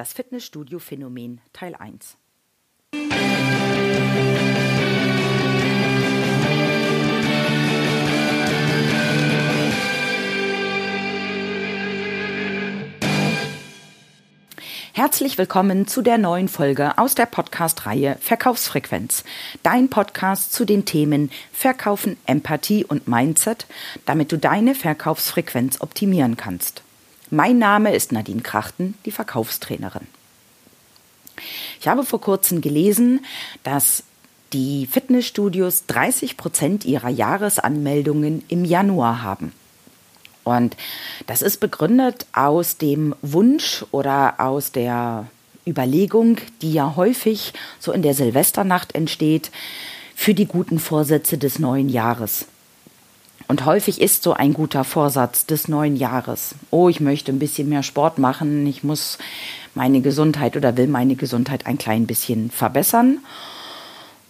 Das Fitnessstudio-Phänomen Teil 1. Herzlich willkommen zu der neuen Folge aus der Podcast-Reihe Verkaufsfrequenz. Dein Podcast zu den Themen Verkaufen, Empathie und Mindset, damit du deine Verkaufsfrequenz optimieren kannst. Mein Name ist Nadine Krachten, die Verkaufstrainerin. Ich habe vor kurzem gelesen, dass die Fitnessstudios 30 Prozent ihrer Jahresanmeldungen im Januar haben. Und das ist begründet aus dem Wunsch oder aus der Überlegung, die ja häufig so in der Silvesternacht entsteht, für die guten Vorsätze des neuen Jahres. Und häufig ist so ein guter Vorsatz des neuen Jahres. Oh, ich möchte ein bisschen mehr Sport machen, ich muss meine Gesundheit oder will meine Gesundheit ein klein bisschen verbessern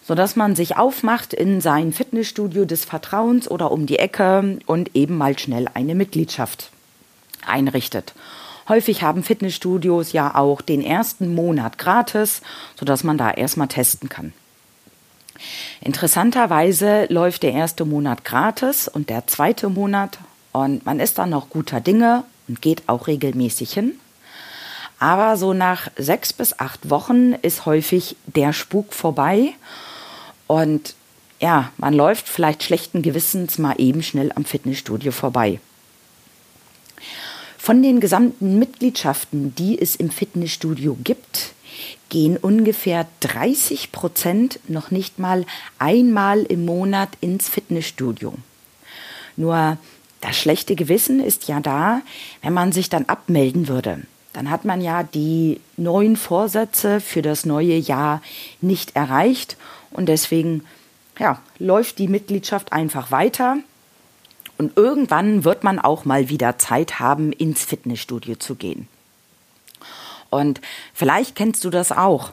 sodass man sich aufmacht in sein Fitnessstudio des Vertrauens oder um die Ecke und eben mal schnell eine Mitgliedschaft einrichtet. Häufig haben Fitnessstudios ja auch den ersten Monat gratis, sodass man da erstmal testen kann. Interessanterweise läuft der erste Monat gratis und der zweite Monat und man ist dann noch guter Dinge und geht auch regelmäßig hin. Aber so nach sechs bis acht Wochen ist häufig der Spuk vorbei und ja, man läuft vielleicht schlechten Gewissens mal eben schnell am Fitnessstudio vorbei. Von den gesamten Mitgliedschaften, die es im Fitnessstudio gibt, gehen ungefähr 30 Prozent noch nicht mal einmal im Monat ins Fitnessstudio. Nur das schlechte Gewissen ist ja da, wenn man sich dann abmelden würde. Dann hat man ja die neuen Vorsätze für das neue Jahr nicht erreicht und deswegen ja, läuft die Mitgliedschaft einfach weiter. Und irgendwann wird man auch mal wieder Zeit haben, ins Fitnessstudio zu gehen. Und vielleicht kennst du das auch.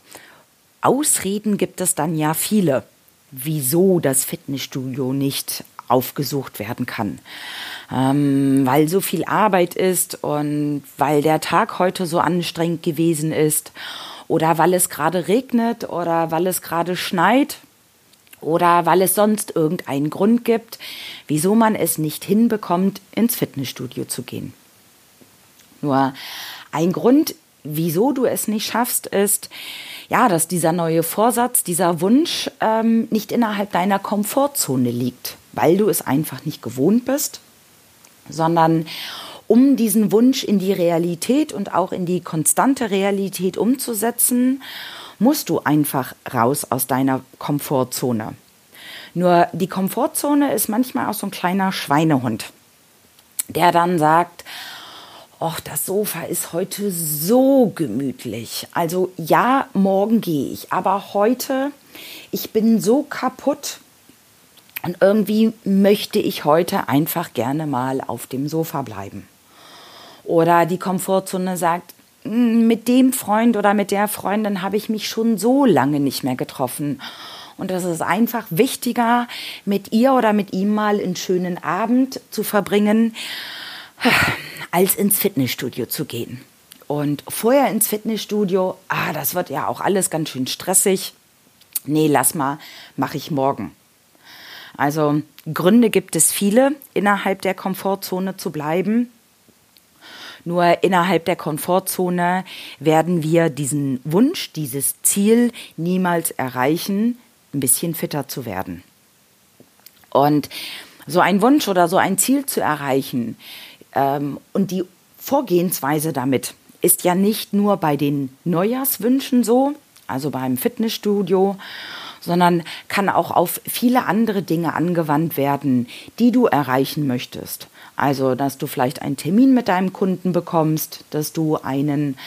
Ausreden gibt es dann ja viele, wieso das Fitnessstudio nicht aufgesucht werden kann. Ähm, weil so viel Arbeit ist und weil der Tag heute so anstrengend gewesen ist oder weil es gerade regnet oder weil es gerade schneit oder weil es sonst irgendeinen Grund gibt, wieso man es nicht hinbekommt, ins Fitnessstudio zu gehen. Nur ein Grund, wieso du es nicht schaffst, ist, ja, dass dieser neue Vorsatz, dieser Wunsch ähm, nicht innerhalb deiner Komfortzone liegt, weil du es einfach nicht gewohnt bist, sondern um diesen Wunsch in die Realität und auch in die konstante Realität umzusetzen, musst du einfach raus aus deiner Komfortzone. Nur die Komfortzone ist manchmal auch so ein kleiner Schweinehund, der dann sagt, Och, das Sofa ist heute so gemütlich. Also ja, morgen gehe ich, aber heute, ich bin so kaputt und irgendwie möchte ich heute einfach gerne mal auf dem Sofa bleiben. Oder die Komfortzone sagt, hm, mit dem Freund oder mit der Freundin habe ich mich schon so lange nicht mehr getroffen. Und es ist einfach wichtiger, mit ihr oder mit ihm mal einen schönen Abend zu verbringen, als ins Fitnessstudio zu gehen. Und vorher ins Fitnessstudio, ah, das wird ja auch alles ganz schön stressig. Nee, lass mal, mache ich morgen. Also Gründe gibt es viele, innerhalb der Komfortzone zu bleiben. Nur innerhalb der Komfortzone werden wir diesen Wunsch, dieses Ziel niemals erreichen, ein bisschen fitter zu werden. Und so ein Wunsch oder so ein Ziel zu erreichen und die Vorgehensweise damit ist ja nicht nur bei den Neujahrswünschen so, also beim Fitnessstudio, sondern kann auch auf viele andere Dinge angewandt werden, die du erreichen möchtest. Also, dass du vielleicht einen Termin mit deinem Kunden bekommst, dass du einen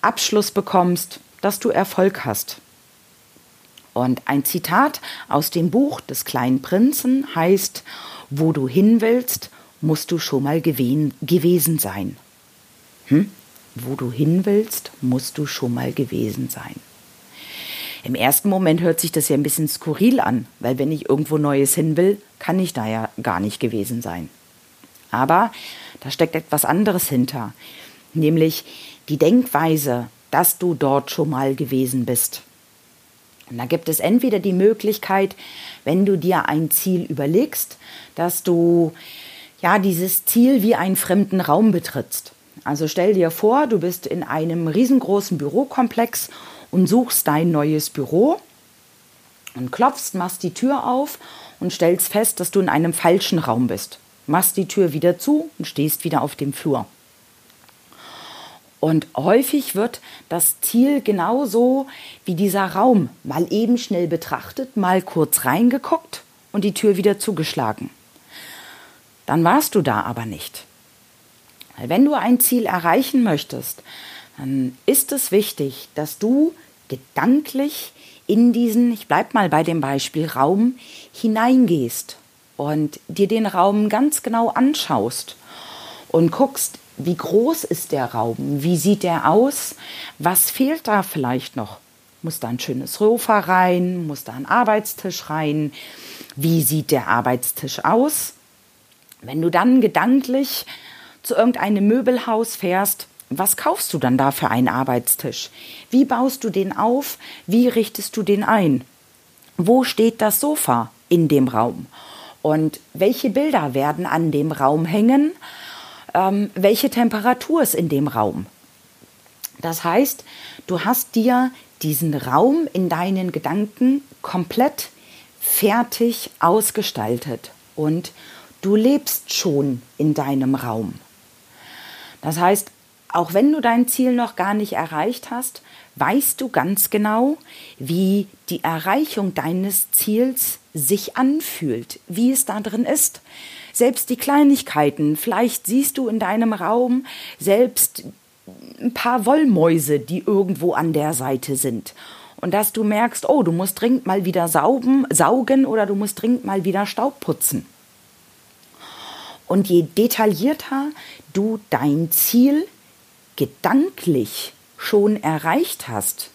Abschluss bekommst, dass du Erfolg hast. Und ein Zitat aus dem Buch des kleinen Prinzen heißt, wo du hin willst, musst du schon mal gewesen sein. Hm? Wo du hin willst, musst du schon mal gewesen sein. Im ersten Moment hört sich das ja ein bisschen skurril an, weil wenn ich irgendwo Neues hin will, kann ich da ja gar nicht gewesen sein. Aber da steckt etwas anderes hinter, nämlich die Denkweise, dass du dort schon mal gewesen bist. Und da gibt es entweder die Möglichkeit, wenn du dir ein Ziel überlegst, dass du ja dieses Ziel wie einen fremden Raum betrittst. Also stell dir vor, du bist in einem riesengroßen Bürokomplex und suchst dein neues Büro und klopfst, machst die Tür auf und stellst fest, dass du in einem falschen Raum bist. Machst die Tür wieder zu und stehst wieder auf dem Flur. Und häufig wird das Ziel genauso wie dieser Raum mal eben schnell betrachtet, mal kurz reingeguckt und die Tür wieder zugeschlagen. Dann warst du da aber nicht. Weil wenn du ein Ziel erreichen möchtest, dann ist es wichtig, dass du gedanklich in diesen, ich bleib mal bei dem Beispiel Raum, hineingehst und dir den Raum ganz genau anschaust und guckst, wie groß ist der Raum, wie sieht der aus, was fehlt da vielleicht noch. Muss da ein schönes Sofa rein, muss da ein Arbeitstisch rein, wie sieht der Arbeitstisch aus? Wenn du dann gedanklich zu irgendeinem Möbelhaus fährst, was kaufst du dann da für einen Arbeitstisch? Wie baust du den auf? Wie richtest du den ein? Wo steht das Sofa in dem Raum? Und welche Bilder werden an dem Raum hängen? Ähm, welche Temperatur ist in dem Raum? Das heißt, du hast dir diesen Raum in deinen Gedanken komplett fertig ausgestaltet und du lebst schon in deinem Raum. Das heißt, auch wenn du dein Ziel noch gar nicht erreicht hast, weißt du ganz genau, wie die Erreichung deines Ziels sich anfühlt, wie es da drin ist. Selbst die Kleinigkeiten, vielleicht siehst du in deinem Raum selbst ein paar Wollmäuse, die irgendwo an der Seite sind. Und dass du merkst, oh, du musst dringend mal wieder saugen oder du musst dringend mal wieder Staub putzen. Und je detaillierter du dein Ziel gedanklich schon erreicht hast,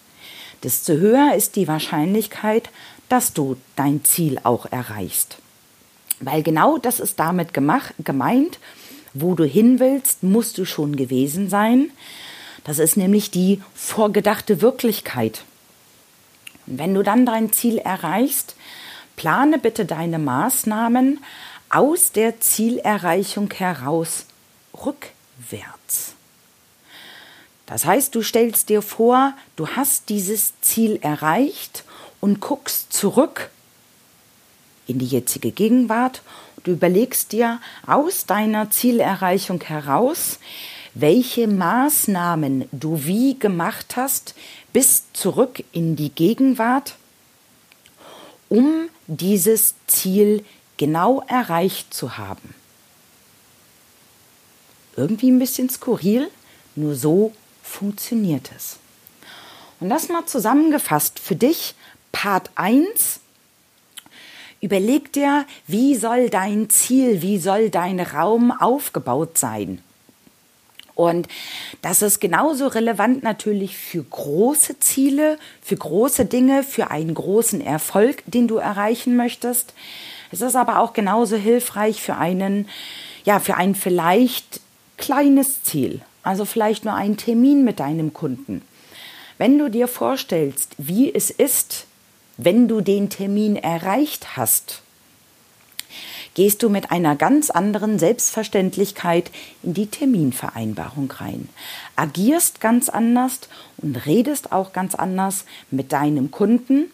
desto höher ist die Wahrscheinlichkeit, dass du dein Ziel auch erreichst. Weil genau das ist damit gemacht, gemeint, wo du hin willst, musst du schon gewesen sein. Das ist nämlich die vorgedachte Wirklichkeit. Und wenn du dann dein Ziel erreichst, plane bitte deine Maßnahmen aus der Zielerreichung heraus rückwärts. Das heißt, du stellst dir vor, du hast dieses Ziel erreicht und guckst zurück in die jetzige Gegenwart. Du überlegst dir aus deiner Zielerreichung heraus, welche Maßnahmen du wie gemacht hast, bis zurück in die Gegenwart, um dieses Ziel genau erreicht zu haben. Irgendwie ein bisschen skurril, nur so funktioniert es. Und das mal zusammengefasst für dich, Part 1. Überleg dir, wie soll dein Ziel, wie soll dein Raum aufgebaut sein? Und das ist genauso relevant natürlich für große Ziele, für große Dinge, für einen großen Erfolg, den du erreichen möchtest. Es ist aber auch genauso hilfreich für einen, ja, für ein vielleicht kleines Ziel. Also vielleicht nur einen Termin mit deinem Kunden. Wenn du dir vorstellst, wie es ist, wenn du den Termin erreicht hast, gehst du mit einer ganz anderen Selbstverständlichkeit in die Terminvereinbarung rein, agierst ganz anders und redest auch ganz anders mit deinem Kunden,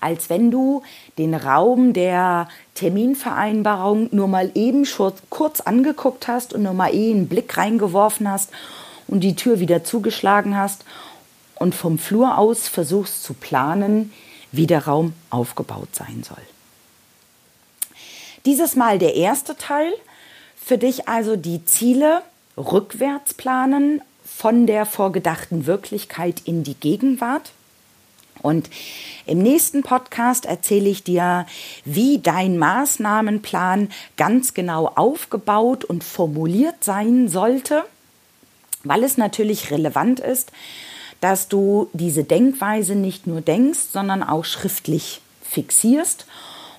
als wenn du den Raum der Terminvereinbarung nur mal eben kurz angeguckt hast und nur mal eh einen Blick reingeworfen hast und die Tür wieder zugeschlagen hast und vom Flur aus versuchst zu planen, wie der Raum aufgebaut sein soll. Dieses Mal der erste Teil. Für dich also die Ziele rückwärts planen von der vorgedachten Wirklichkeit in die Gegenwart. Und im nächsten Podcast erzähle ich dir, wie dein Maßnahmenplan ganz genau aufgebaut und formuliert sein sollte, weil es natürlich relevant ist, dass du diese Denkweise nicht nur denkst, sondern auch schriftlich fixierst.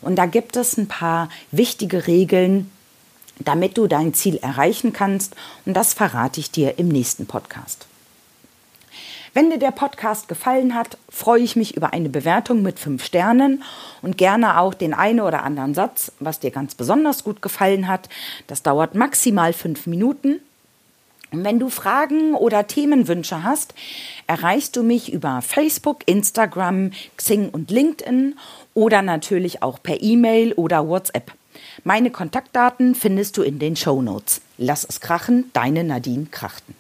Und da gibt es ein paar wichtige Regeln, damit du dein Ziel erreichen kannst. Und das verrate ich dir im nächsten Podcast. Wenn dir der Podcast gefallen hat, freue ich mich über eine Bewertung mit fünf Sternen und gerne auch den einen oder anderen Satz, was dir ganz besonders gut gefallen hat. Das dauert maximal fünf Minuten. Und wenn du Fragen oder Themenwünsche hast, erreichst du mich über Facebook, Instagram, Xing und LinkedIn oder natürlich auch per E-Mail oder WhatsApp. Meine Kontaktdaten findest du in den Show Notes. Lass es krachen, deine Nadine Krachten.